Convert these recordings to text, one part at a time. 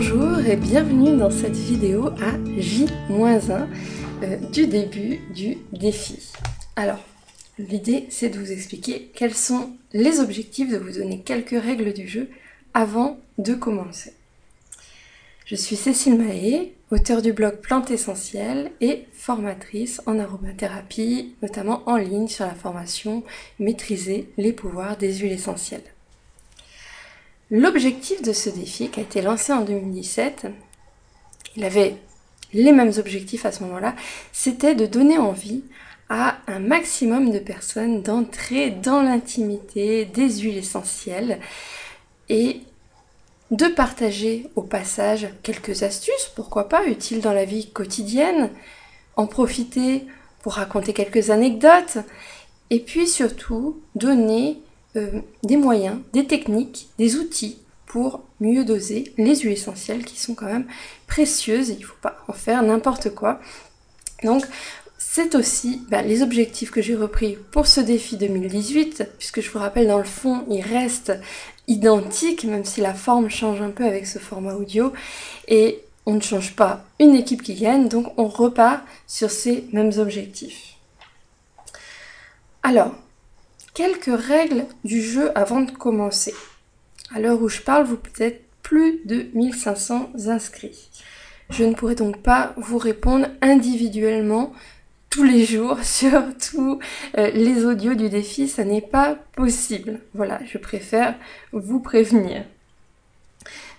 Bonjour et bienvenue dans cette vidéo à J-1 euh, du début du défi. Alors, l'idée c'est de vous expliquer quels sont les objectifs, de vous donner quelques règles du jeu avant de commencer. Je suis Cécile Mahé, auteure du blog Plantes Essentielles et formatrice en aromathérapie, notamment en ligne sur la formation Maîtriser les pouvoirs des huiles essentielles. L'objectif de ce défi, qui a été lancé en 2017, il avait les mêmes objectifs à ce moment-là, c'était de donner envie à un maximum de personnes d'entrer dans l'intimité des huiles essentielles et de partager au passage quelques astuces, pourquoi pas, utiles dans la vie quotidienne, en profiter pour raconter quelques anecdotes, et puis surtout donner euh, des moyens, des techniques, des outils pour mieux doser les huiles essentielles qui sont quand même précieuses il ne faut pas en faire n'importe quoi. Donc c'est aussi bah, les objectifs que j'ai repris pour ce défi 2018, puisque je vous rappelle dans le fond il reste identique, même si la forme change un peu avec ce format audio, et on ne change pas une équipe qui gagne, donc on repart sur ces mêmes objectifs. Alors, quelques règles du jeu avant de commencer. À l'heure où je parle, vous peut-être plus de 1500 inscrits. Je ne pourrai donc pas vous répondre individuellement tous les jours sur tous euh, les audios du défi, ça n'est pas possible. Voilà, je préfère vous prévenir.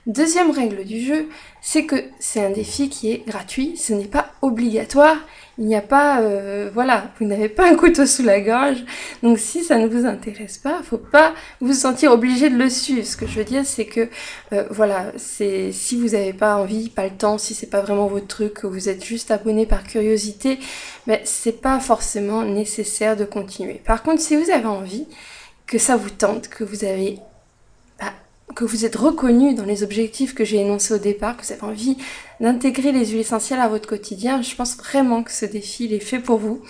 Deuxième règle du jeu, c'est que c'est un défi qui est gratuit, ce n'est pas obligatoire, il n'y a pas, euh, voilà, vous n'avez pas un couteau sous la gorge, donc si ça ne vous intéresse pas, faut pas vous sentir obligé de le suivre. Ce que je veux dire, c'est que, euh, voilà, c'est si vous n'avez pas envie, pas le temps, si c'est pas vraiment votre truc, que vous êtes juste abonné par curiosité, mais c'est pas forcément nécessaire de continuer. Par contre, si vous avez envie, que ça vous tente, que vous avez que vous êtes reconnu dans les objectifs que j'ai énoncés au départ, que vous avez envie d'intégrer les huiles essentielles à votre quotidien, je pense vraiment que ce défi est fait pour vous,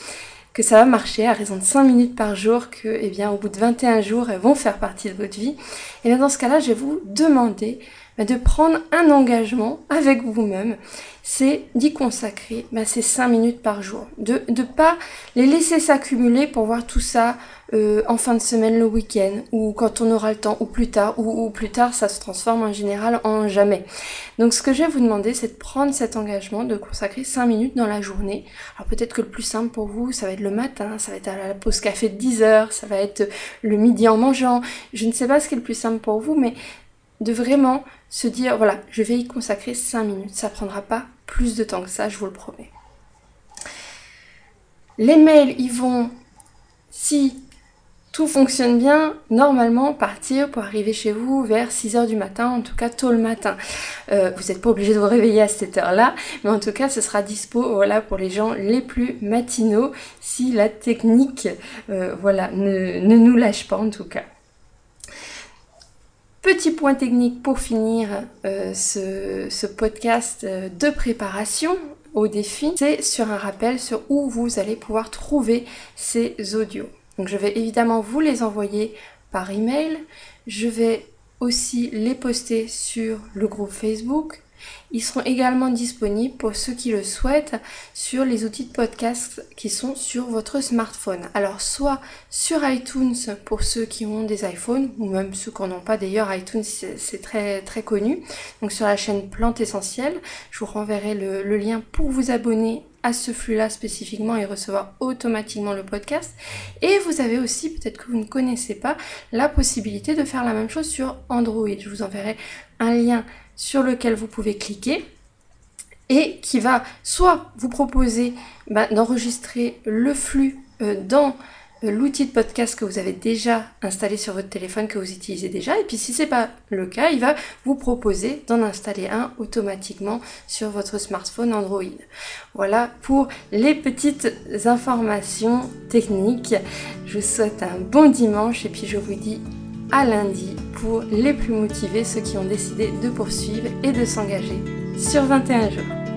que ça va marcher à raison de 5 minutes par jour, que eh bien, au bout de 21 jours, elles vont faire partie de votre vie. Et bien dans ce cas-là, je vais vous demander de prendre un engagement avec vous-même, c'est d'y consacrer bah, ces 5 minutes par jour. De ne pas les laisser s'accumuler pour voir tout ça euh, en fin de semaine, le week-end, ou quand on aura le temps, ou plus tard, ou, plus tard, ça se transforme en général en jamais. Donc ce que je vais vous demander, c'est de prendre cet engagement, de consacrer 5 minutes dans la journée. Alors peut-être que le plus simple pour vous, ça va être le matin, ça va être à la pause café de 10 heures, ça va être le midi en mangeant. Je ne sais pas ce qui est le plus simple pour vous, mais de vraiment se dire, voilà, je vais y consacrer 5 minutes. Ça prendra pas plus de temps que ça, je vous le promets. Les mails, ils vont, si tout fonctionne bien, normalement partir pour arriver chez vous vers 6h du matin, en tout cas tôt le matin. Euh, vous n'êtes pas obligé de vous réveiller à cette heure-là, mais en tout cas ce sera dispo voilà, pour les gens les plus matinaux si la technique euh, voilà, ne, ne nous lâche pas en tout cas. Petit point technique pour finir euh, ce, podcast euh, de préparation au défi, c'est sur un rappel sur où vous allez pouvoir trouver ces audios. Donc je vais évidemment vous les envoyer par email. Je vais aussi les poster sur le groupe Facebook, ils seront également disponibles pour ceux qui le souhaitent sur les outils de podcast qui sont sur votre smartphone. Alors soit sur iTunes pour ceux qui ont des iPhones ou même ceux qui n'en ont pas d'ailleurs iTunes c'est très très connu. Donc sur la chaîne Plante Essentielle, je vous renverrai le, le lien pour vous abonner à ce flux-là spécifiquement et recevoir automatiquement le podcast. Et vous avez aussi, peut-être que vous ne connaissez pas, la possibilité de faire la même chose sur Android. Je vous enverrai un lien sur lequel vous pouvez cliquer et qui va soit vous proposer bah, d'enregistrer le flux euh, dans euh, l'outil de podcast que vous avez déjà installé sur votre téléphone que vous utilisez déjà. Et puis si c'est pas le cas il va vous proposer d'en installer un automatiquement sur votre smartphone Android. Voilà pour les petites informations techniques. Je vous souhaite un bon dimanche et puis je vous dis à lundi pour les plus motivés, ceux qui ont décidé de poursuivre et de s'engager sur 21 jours.